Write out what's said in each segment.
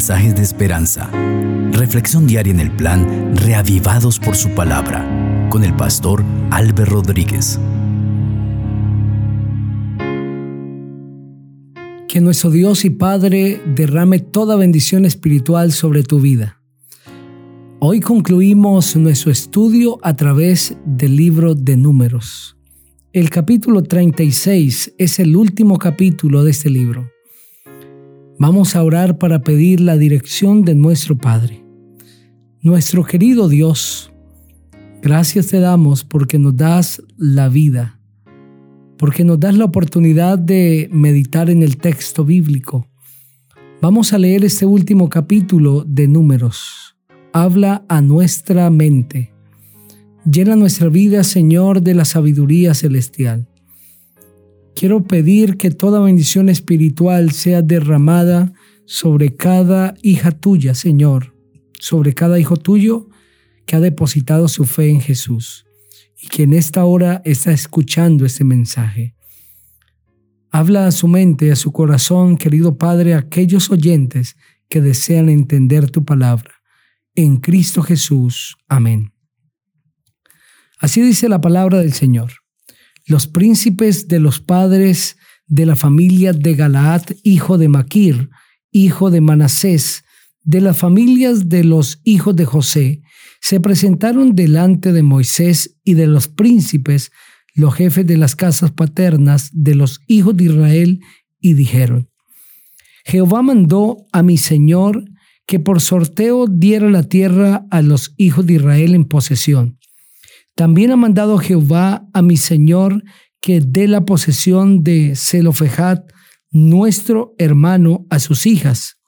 mensajes de esperanza. Reflexión diaria en el plan Reavivados por su palabra con el pastor Álvaro Rodríguez. Que nuestro Dios y Padre derrame toda bendición espiritual sobre tu vida. Hoy concluimos nuestro estudio a través del libro de números. El capítulo 36 es el último capítulo de este libro. Vamos a orar para pedir la dirección de nuestro Padre. Nuestro querido Dios, gracias te damos porque nos das la vida, porque nos das la oportunidad de meditar en el texto bíblico. Vamos a leer este último capítulo de números. Habla a nuestra mente. Llena nuestra vida, Señor, de la sabiduría celestial. Quiero pedir que toda bendición espiritual sea derramada sobre cada hija tuya, Señor, sobre cada hijo tuyo que ha depositado su fe en Jesús y que en esta hora está escuchando este mensaje. Habla a su mente, a su corazón, querido Padre, a aquellos oyentes que desean entender tu palabra. En Cristo Jesús. Amén. Así dice la palabra del Señor los príncipes de los padres de la familia de Galaad, hijo de Maquir, hijo de Manasés, de las familias de los hijos de José, se presentaron delante de Moisés y de los príncipes, los jefes de las casas paternas de los hijos de Israel, y dijeron, Jehová mandó a mi Señor que por sorteo diera la tierra a los hijos de Israel en posesión. También ha mandado Jehová a mi Señor que dé la posesión de Zelofejad, nuestro hermano, a sus hijas.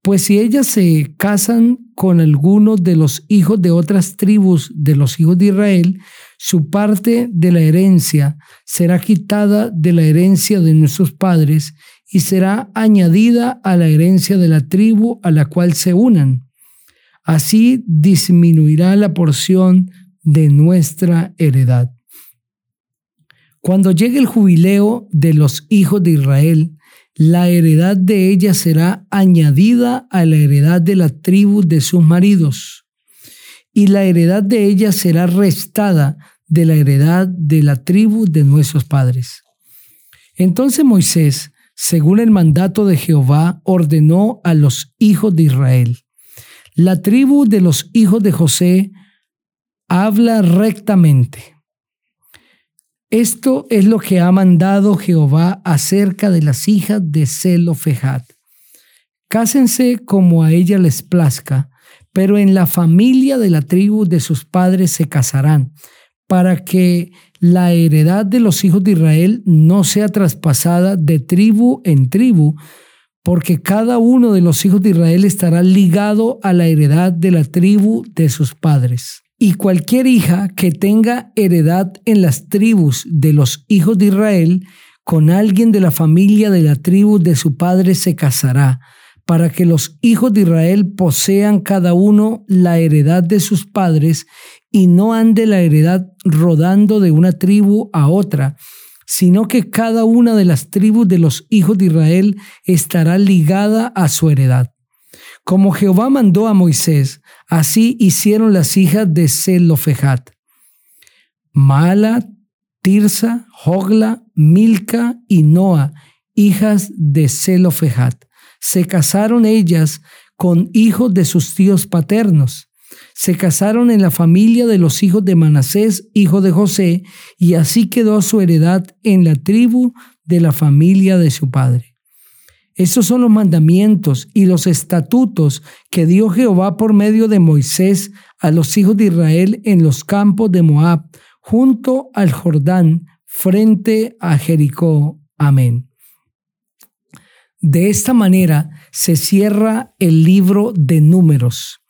Pues si ellas se casan con alguno de los hijos de otras tribus de los hijos de Israel, su parte de la herencia será quitada de la herencia de nuestros padres y será añadida a la herencia de la tribu a la cual se unan. Así disminuirá la porción de nuestra heredad. Cuando llegue el jubileo de los hijos de Israel, la heredad de ella será añadida a la heredad de la tribu de sus maridos, y la heredad de ella será restada de la heredad de la tribu de nuestros padres. Entonces Moisés, según el mandato de Jehová, ordenó a los hijos de Israel. La tribu de los hijos de José habla rectamente. Esto es lo que ha mandado Jehová acerca de las hijas de Zelofejad. Cásense como a ella les plazca, pero en la familia de la tribu de sus padres se casarán, para que la heredad de los hijos de Israel no sea traspasada de tribu en tribu, porque cada uno de los hijos de Israel estará ligado a la heredad de la tribu de sus padres. Y cualquier hija que tenga heredad en las tribus de los hijos de Israel, con alguien de la familia de la tribu de su padre se casará, para que los hijos de Israel posean cada uno la heredad de sus padres y no ande la heredad rodando de una tribu a otra, sino que cada una de las tribus de los hijos de Israel estará ligada a su heredad. Como Jehová mandó a Moisés, así hicieron las hijas de Zelofejat. Mala, Tirsa, Hogla, Milca y Noa, hijas de Zelofejat. Se casaron ellas con hijos de sus tíos paternos. Se casaron en la familia de los hijos de Manasés, hijo de José, y así quedó su heredad en la tribu de la familia de su padre. Estos son los mandamientos y los estatutos que dio Jehová por medio de Moisés a los hijos de Israel en los campos de Moab, junto al Jordán, frente a Jericó. Amén. De esta manera se cierra el libro de números.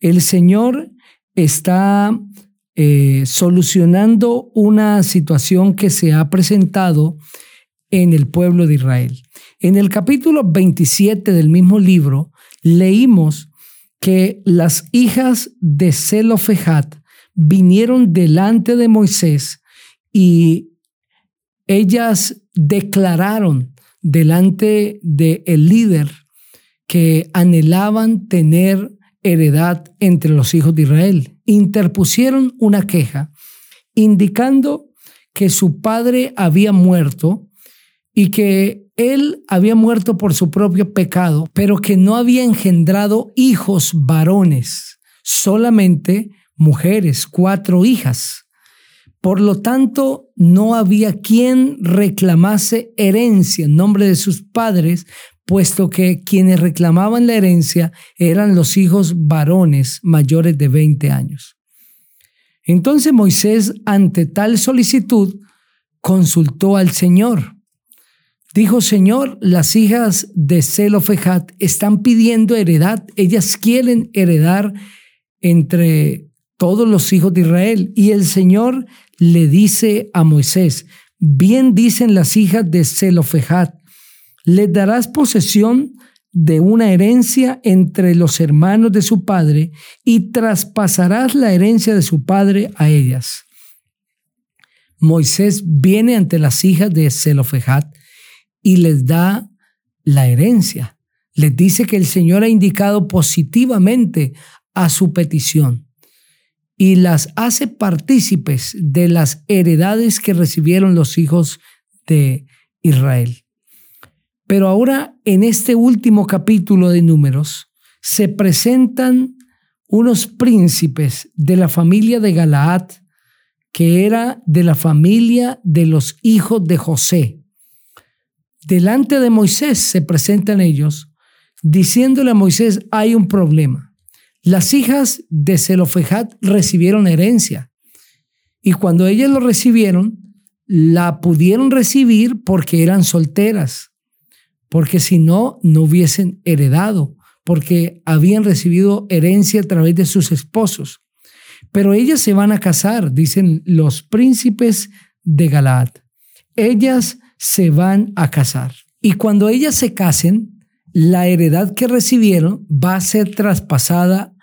El Señor está eh, solucionando una situación que se ha presentado en el pueblo de Israel. En el capítulo 27 del mismo libro leímos que las hijas de Zelofejat vinieron delante de Moisés y ellas declararon delante del el líder que anhelaban tener heredad entre los hijos de Israel. Interpusieron una queja indicando que su padre había muerto y que él había muerto por su propio pecado, pero que no había engendrado hijos varones, solamente mujeres, cuatro hijas. Por lo tanto, no había quien reclamase herencia en nombre de sus padres, puesto que quienes reclamaban la herencia eran los hijos varones mayores de 20 años. Entonces Moisés, ante tal solicitud, consultó al Señor. Dijo, Señor, las hijas de Zelofejat están pidiendo heredad, ellas quieren heredar entre todos los hijos de Israel. Y el Señor le dice a Moisés, bien dicen las hijas de Zelofejat, les darás posesión de una herencia entre los hermanos de su padre y traspasarás la herencia de su padre a ellas. Moisés viene ante las hijas de Zelofejat y les da la herencia. Les dice que el Señor ha indicado positivamente a su petición y las hace partícipes de las heredades que recibieron los hijos de Israel. Pero ahora en este último capítulo de números se presentan unos príncipes de la familia de Galaad, que era de la familia de los hijos de José. Delante de Moisés se presentan ellos, diciéndole a Moisés, hay un problema. Las hijas de Zelofejat recibieron herencia y cuando ellas lo recibieron, la pudieron recibir porque eran solteras porque si no, no hubiesen heredado, porque habían recibido herencia a través de sus esposos. Pero ellas se van a casar, dicen los príncipes de Galaad. Ellas se van a casar. Y cuando ellas se casen, la heredad que recibieron va a ser traspasada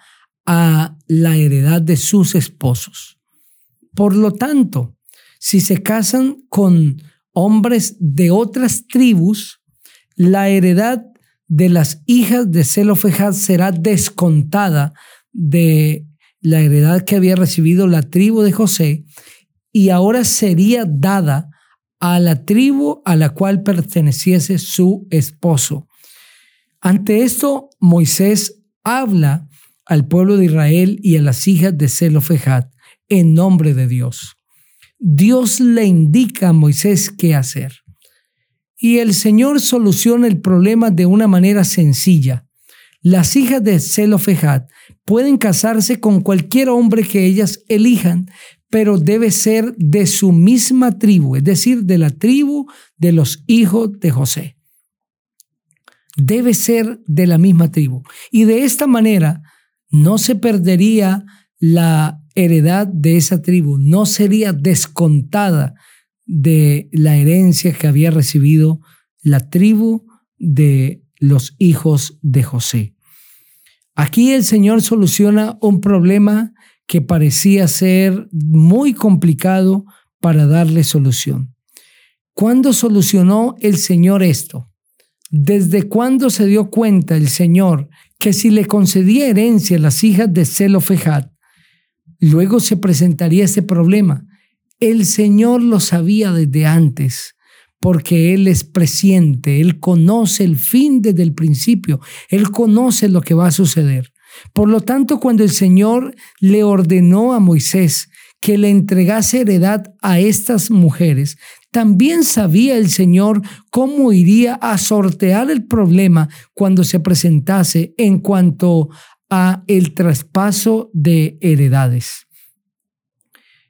a la heredad de sus esposos. Por lo tanto, si se casan con hombres de otras tribus, la heredad de las hijas de Zelofejad será descontada de la heredad que había recibido la tribu de José y ahora sería dada a la tribu a la cual perteneciese su esposo. Ante esto, Moisés habla al pueblo de Israel y a las hijas de Zelofejad en nombre de Dios. Dios le indica a Moisés qué hacer. Y el Señor soluciona el problema de una manera sencilla. Las hijas de Zelofejad pueden casarse con cualquier hombre que ellas elijan, pero debe ser de su misma tribu, es decir, de la tribu de los hijos de José. Debe ser de la misma tribu. Y de esta manera no se perdería la heredad de esa tribu, no sería descontada de la herencia que había recibido la tribu de los hijos de José. Aquí el Señor soluciona un problema que parecía ser muy complicado para darle solución. ¿Cuándo solucionó el Señor esto? ¿Desde cuándo se dio cuenta el Señor que si le concedía herencia a las hijas de Zelofejad, luego se presentaría ese problema? El Señor lo sabía desde antes, porque Él es presciente, Él conoce el fin desde el principio, Él conoce lo que va a suceder. Por lo tanto, cuando el Señor le ordenó a Moisés que le entregase heredad a estas mujeres, también sabía el Señor cómo iría a sortear el problema cuando se presentase en cuanto a el traspaso de heredades.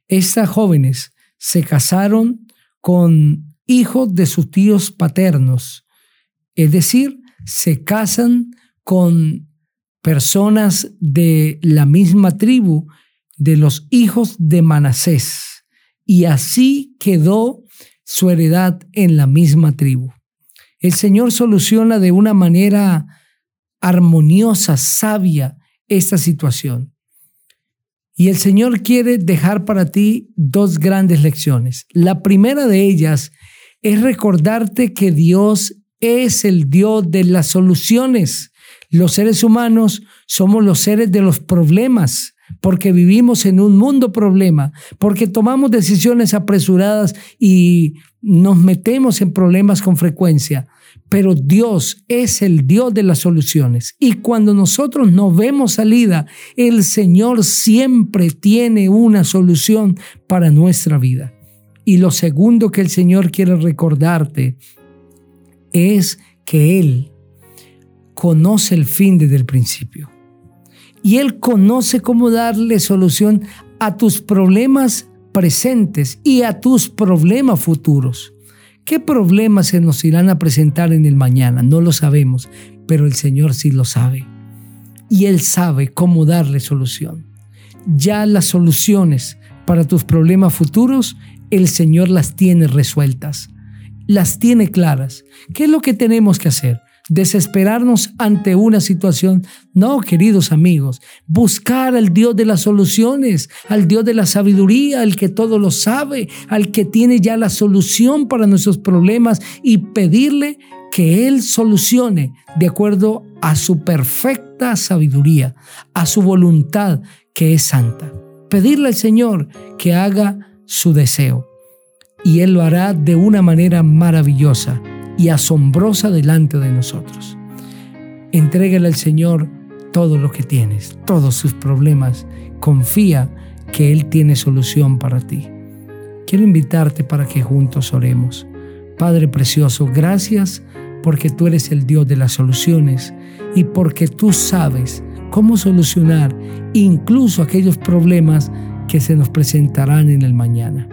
Estas jóvenes se casaron con hijos de sus tíos paternos, es decir, se casan con personas de la misma tribu de los hijos de Manasés, y así quedó su heredad en la misma tribu. El Señor soluciona de una manera armoniosa, sabia, esta situación. Y el Señor quiere dejar para ti dos grandes lecciones. La primera de ellas es recordarte que Dios es el Dios de las soluciones. Los seres humanos somos los seres de los problemas, porque vivimos en un mundo problema, porque tomamos decisiones apresuradas y nos metemos en problemas con frecuencia. Pero Dios es el Dios de las soluciones. Y cuando nosotros no vemos salida, el Señor siempre tiene una solución para nuestra vida. Y lo segundo que el Señor quiere recordarte es que Él conoce el fin desde el principio. Y Él conoce cómo darle solución a tus problemas presentes y a tus problemas futuros. ¿Qué problemas se nos irán a presentar en el mañana? No lo sabemos, pero el Señor sí lo sabe. Y Él sabe cómo darle solución. Ya las soluciones para tus problemas futuros, el Señor las tiene resueltas, las tiene claras. ¿Qué es lo que tenemos que hacer? Desesperarnos ante una situación. No, queridos amigos, buscar al Dios de las soluciones, al Dios de la sabiduría, al que todo lo sabe, al que tiene ya la solución para nuestros problemas y pedirle que Él solucione de acuerdo a su perfecta sabiduría, a su voluntad que es santa. Pedirle al Señor que haga su deseo y Él lo hará de una manera maravillosa y asombrosa delante de nosotros. Entrégale al Señor todo lo que tienes, todos sus problemas. Confía que Él tiene solución para ti. Quiero invitarte para que juntos oremos. Padre precioso, gracias porque tú eres el Dios de las soluciones y porque tú sabes cómo solucionar incluso aquellos problemas que se nos presentarán en el mañana.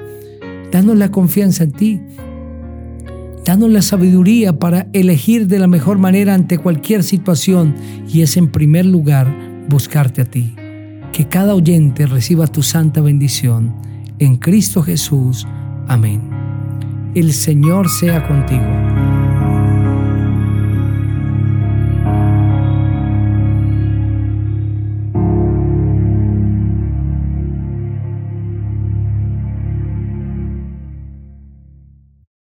Danos la confianza en ti Danos la sabiduría para elegir de la mejor manera ante cualquier situación y es en primer lugar buscarte a ti. Que cada oyente reciba tu santa bendición. En Cristo Jesús. Amén. El Señor sea contigo.